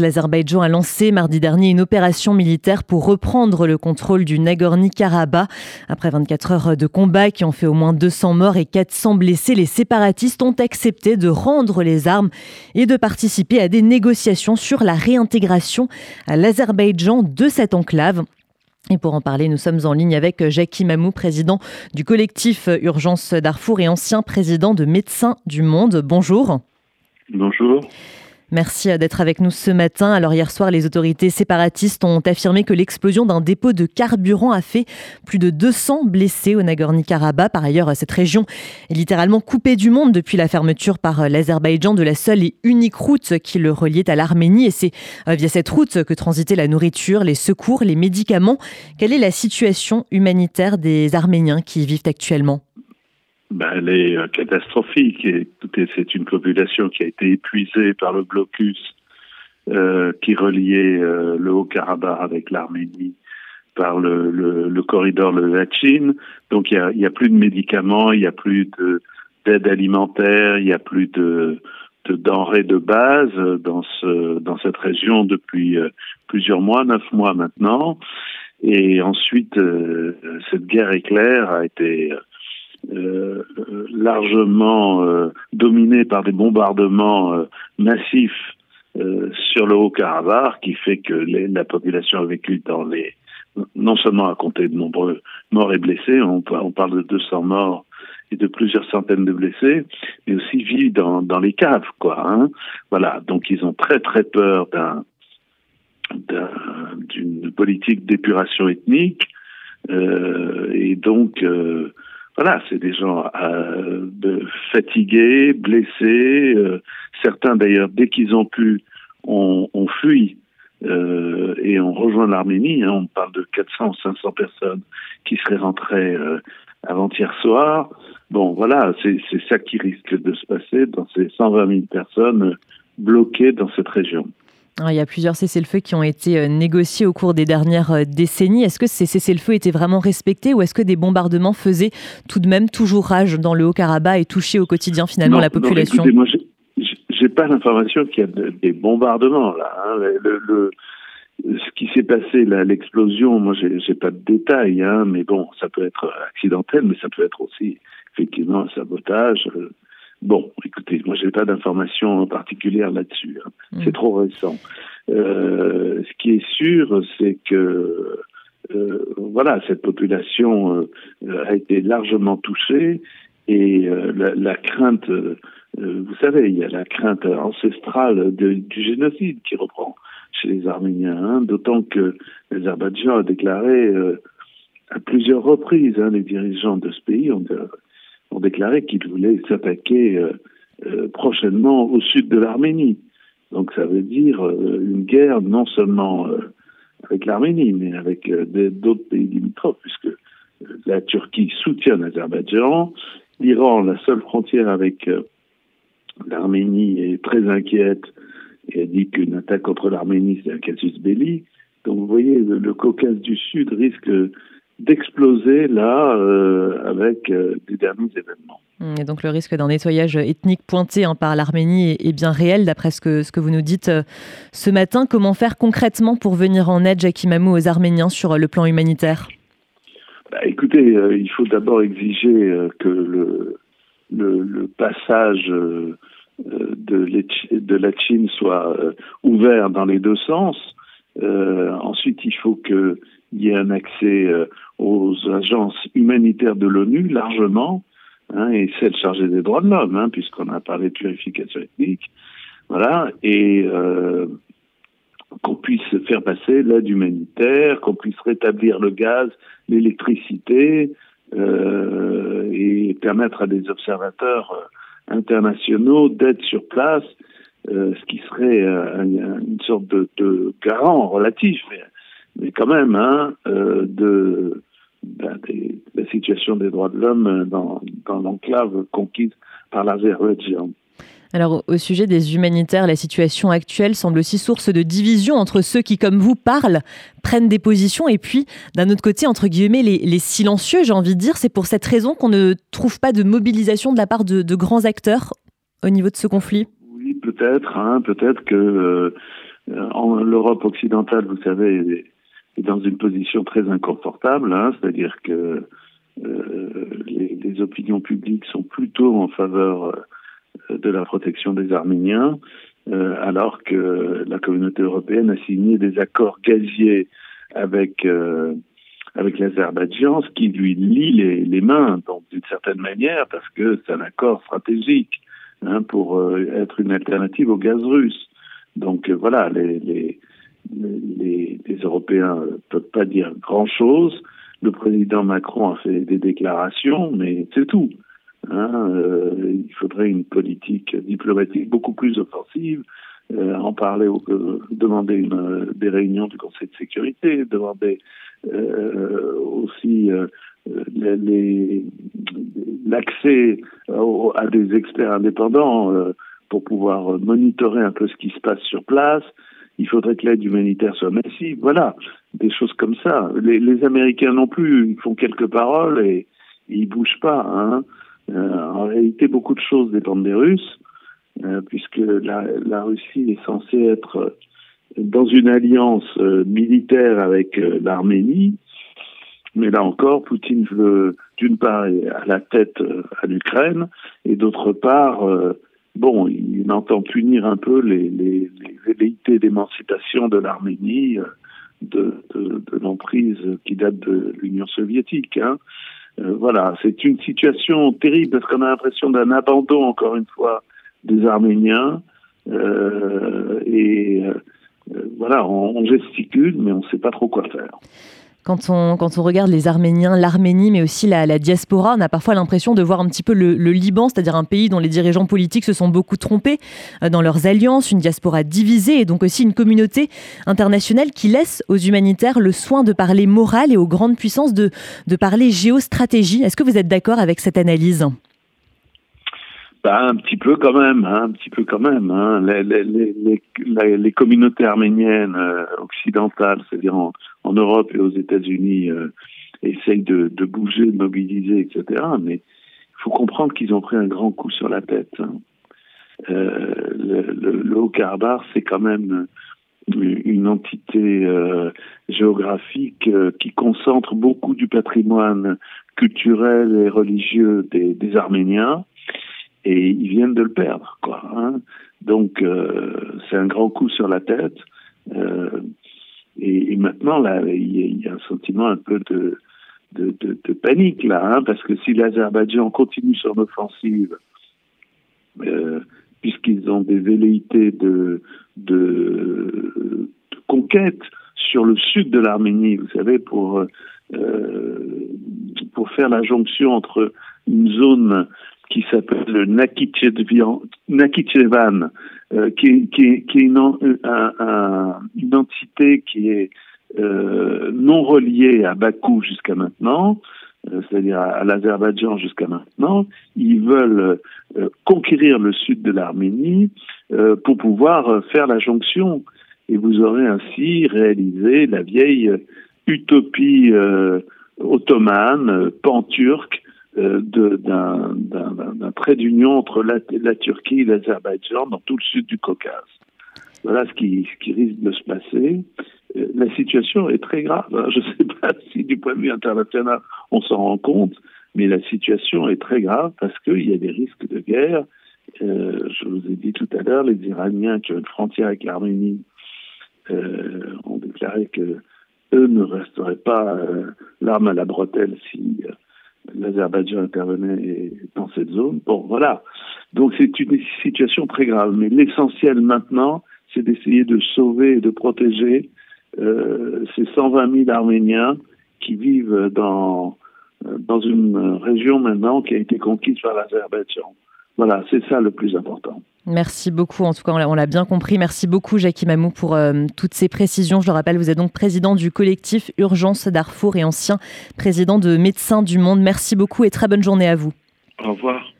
L'Azerbaïdjan a lancé mardi dernier une opération militaire pour reprendre le contrôle du Nagorno-Karabakh. Après 24 heures de combat qui ont fait au moins 200 morts et 400 blessés, les séparatistes ont accepté de rendre les armes et de participer à des négociations sur la réintégration à l'Azerbaïdjan de cette enclave. Et pour en parler, nous sommes en ligne avec Jackie Mamou, président du collectif Urgence Darfour et ancien président de Médecins du Monde. Bonjour. Bonjour. Merci d'être avec nous ce matin. Alors hier soir, les autorités séparatistes ont affirmé que l'explosion d'un dépôt de carburant a fait plus de 200 blessés au Nagorno-Karabakh. Par ailleurs, cette région est littéralement coupée du monde depuis la fermeture par l'Azerbaïdjan de la seule et unique route qui le reliait à l'Arménie. Et c'est euh, via cette route que transitaient la nourriture, les secours, les médicaments. Quelle est la situation humanitaire des Arméniens qui y vivent actuellement? Ben, elle est euh, catastrophique. Et c'est une population qui a été épuisée par le blocus euh, qui reliait euh, le Haut-Karabakh avec l'Arménie par le, le, le, corridor de la Chine. Donc il y a, a, plus de médicaments, il y a plus d'aide alimentaire, il y a plus de, de, denrées de base dans, ce, dans cette région depuis euh, plusieurs mois, neuf mois maintenant. Et ensuite, euh, cette guerre éclair a été euh, largement euh, dominé par des bombardements euh, massifs sur le Haut-Karabakh, qui fait que les, la population a vécu dans les non seulement à compter de nombreux morts et blessés, on, parle de 200 morts et de plusieurs centaines de blessés, mais aussi vivent dans, dans les caves, quoi. Hein. Voilà, donc ils ont très très peur d'un d'une politique d'épuration ethnique euh, et donc euh, voilà, c'est des gens euh, fatigués, blessés. Euh, certains d'ailleurs, dès qu'ils ont pu, ont, fui euh, et ont rejoint l'Arménie. Hein, on parle de 400 ou 500 personnes qui seraient rentrées avant-hier soir. Bon, voilà, c'est ça qui risque de se passer dans ces 120 000 personnes bloquées dans cette région. Il y a plusieurs cessez-le-feu qui ont été euh, négociés au cours des dernières euh, décennies. Est-ce que ces cessez-le-feu étaient vraiment respectés ou est-ce que des bombardements faisaient tout de même toujours rage dans le Haut-Karabakh et touchaient au quotidien finalement la population non, écoutez, moi, j'ai pas l'information qu'il y a des bombardements là. Hein. Le, le, ce qui s'est passé, l'explosion, moi j'ai pas de détails, hein, mais bon, ça peut être accidentel, mais ça peut être aussi effectivement un sabotage. Euh, Bon, écoutez, moi j'ai pas d'informations particulières là-dessus. Hein. Mm. C'est trop récent. Euh, ce qui est sûr, c'est que euh, voilà, cette population euh, a été largement touchée et euh, la, la, crainte, euh, vous savez, il y a la crainte ancestrale de, du génocide qui reprend chez les Arméniens, hein, d'autant que l'Azerbaïdjan a déclaré à plusieurs reprises, hein, les dirigeants de ce pays ont ont déclaré qu'ils voulaient s'attaquer euh, euh, prochainement au sud de l'Arménie. Donc ça veut dire euh, une guerre non seulement avec l'Arménie, mais avec d'autres pays limitrophes, puisque la Turquie soutient l'Azerbaïdjan, l'Iran, la seule frontière avec l'Arménie, est très inquiète et a dit qu'une attaque contre l'Arménie, c'est un casus belli. Donc vous voyez, le, le Caucase du Sud risque d'exploser là euh, avec euh, des derniers événements. Et donc le risque d'un nettoyage ethnique pointé hein, par l'Arménie est, est, bien réel, d'après ce que, ce que vous nous dites euh, ce matin. Comment faire concrètement pour venir en aide, Jackie Mamou, aux Arméniens sur le plan humanitaire? Bah, Écoutez, euh, il faut d'abord exiger euh, que le, le, le passage de, de, la Chine soit ouvert dans les deux sens. ensuite, il faut que il y ait un accès euh, aux agences humanitaires de l'ONU largement, hein, et celles chargées des droits de l'homme, hein, puisqu'on a parlé de purification ethnique, voilà, et euh, qu'on puisse faire passer l'aide humanitaire, qu'on puisse rétablir le gaz, l'électricité, euh, et permettre à des observateurs euh, internationaux d'être sur place, euh, ce qui serait euh, une sorte de, de garant relatif, mais mais quand même, hein, euh, de, ben, des, la situation des droits de l'homme dans, dans l'enclave conquise par l'Azerbaïdjan. Alors, au sujet des humanitaires, la situation actuelle semble aussi source de division entre ceux qui, comme vous, parlent, prennent des positions, et puis, d'un autre côté, entre guillemets, les, les silencieux, j'ai envie de dire. C'est pour cette raison qu'on ne trouve pas de mobilisation de la part de, de grands acteurs au niveau de ce conflit Oui, peut-être. Hein, peut-être que euh, L'Europe occidentale, vous savez, est, dans une position très inconfortable, hein, c'est-à-dire que les, les, opinions publiques sont plutôt en faveur de la protection des Arméniens, euh, alors que la communauté européenne a signé des accords gaziers avec euh, avec l'Azerbaïdjan, ce qui lui lie les, les mains, donc d'une certaine manière, parce que c'est un accord stratégique hein, pour euh, être une alternative au gaz russe. Donc voilà, les, les, les, les Européens ne peuvent pas dire grand-chose. Le président Macron a fait des déclarations, mais c'est tout. Hein, euh, il faudrait une politique diplomatique beaucoup plus offensive, euh, en parler, euh, demander une, des réunions du Conseil de sécurité, demander euh, aussi l'accès à des experts indépendants pour pouvoir monitorer un peu ce qui se passe sur place. Il faudrait que l'aide humanitaire soit massive. Voilà, des choses comme ça. Les, les Américains non plus, ils font quelques paroles et, ils bougent pas. Hein. Euh, en réalité, beaucoup de choses dépendent des Russes, euh, puisque la, la, Russie est censée être dans une alliance euh, militaire avec l'Arménie. Mais là encore, Poutine veut, d'une part, à la tête à l'Ukraine, et d'autre part, bon, il entend punir un peu les, les, les velléités d'émancipation de l'Arménie de, de, l'emprise qui date de l'Union soviétique. Hein. Euh, voilà, c'est une situation terrible parce qu'on a l'impression d'un abandon, encore une fois, des Arméniens. Euh, et euh, voilà, on, gesticule, mais on ne sait pas trop quoi faire. Quand on, quand on regarde les Arméniens, l'Arménie, mais aussi la, diaspora, on a parfois l'impression de voir un petit peu le, le Liban, c'est-à-dire un pays dont les dirigeants politiques se sont beaucoup trompés dans leurs alliances, une diaspora divisée et donc aussi une communauté internationale qui laisse aux humanitaires le soin de parler moral et aux grandes puissances de, de parler géostratégie. Est-ce que vous êtes d'accord avec cette analyse? Bah, un petit peu quand même, hein, un petit peu quand même. Hein. Les, les, les, les, communautés arméniennes euh, occidentales, c'est-à-dire en, en, Europe et aux États-Unis, euh, essayent de, de, bouger, de mobiliser, etc. Mais il faut comprendre qu'ils ont pris un grand coup sur la tête. Hein. Euh, le, le, Haut-Karabakh, c'est quand même une entité euh, géographique euh, qui concentre beaucoup du patrimoine culturel et religieux des, des Arméniens et ils viennent de le perdre, quoi. Hein. Donc euh, c'est un grand coup sur la tête. Euh, et, maintenant là, il y, a un sentiment un peu de panique là, hein, parce que si l'Azerbaïdjan continue son offensive, euh, puisqu'ils ont des velléités de, de, conquête sur le sud de l'Arménie, vous savez, pour pour faire la jonction entre une zone qui s'appelle le Nakhichevan, euh, qui, qui, qui, est une, un, un, une entité qui est euh, non reliée à Bakou jusqu'à maintenant, euh, c'est-à-dire à, l'Azerbaïdjan jusqu'à maintenant. Ils veulent euh, conquérir le sud de l'Arménie euh, pour pouvoir faire la jonction. Et vous aurez ainsi réalisé la vieille utopie ottomane, pan-turque, euh, d'un trait d'union entre la, Turquie et l'Azerbaïdjan dans tout le sud du Caucase. Voilà ce qui, risque de se passer. Euh, la situation est très grave. Je ne sais pas si du point de vue international on s'en rend compte, mais la situation est très grave parce qu'il y a des risques de guerre. Euh, je vous ai dit tout à l'heure, les Iraniens qui ont une frontière avec l'Arménie euh, ont déclaré que eux ne resteraient pas euh, l'arme à la bretelle si l'Azerbaïdjan intervenait dans cette zone. Bon, voilà. Donc c'est une situation très grave. Mais l'essentiel maintenant, c'est d'essayer de sauver et de protéger euh, ces 120 000 Arméniens qui vivent dans, dans une région maintenant qui a été conquise par l'Azerbaïdjan. Voilà, c'est ça le plus important. Merci beaucoup. En tout cas, on l'a bien compris. Merci beaucoup, Jackie Mamou, pour euh, toutes ces précisions. Je le rappelle, vous êtes donc président du collectif Urgence Darfour et ancien président de Médecins du Monde. Merci beaucoup et très bonne journée à vous. Au revoir.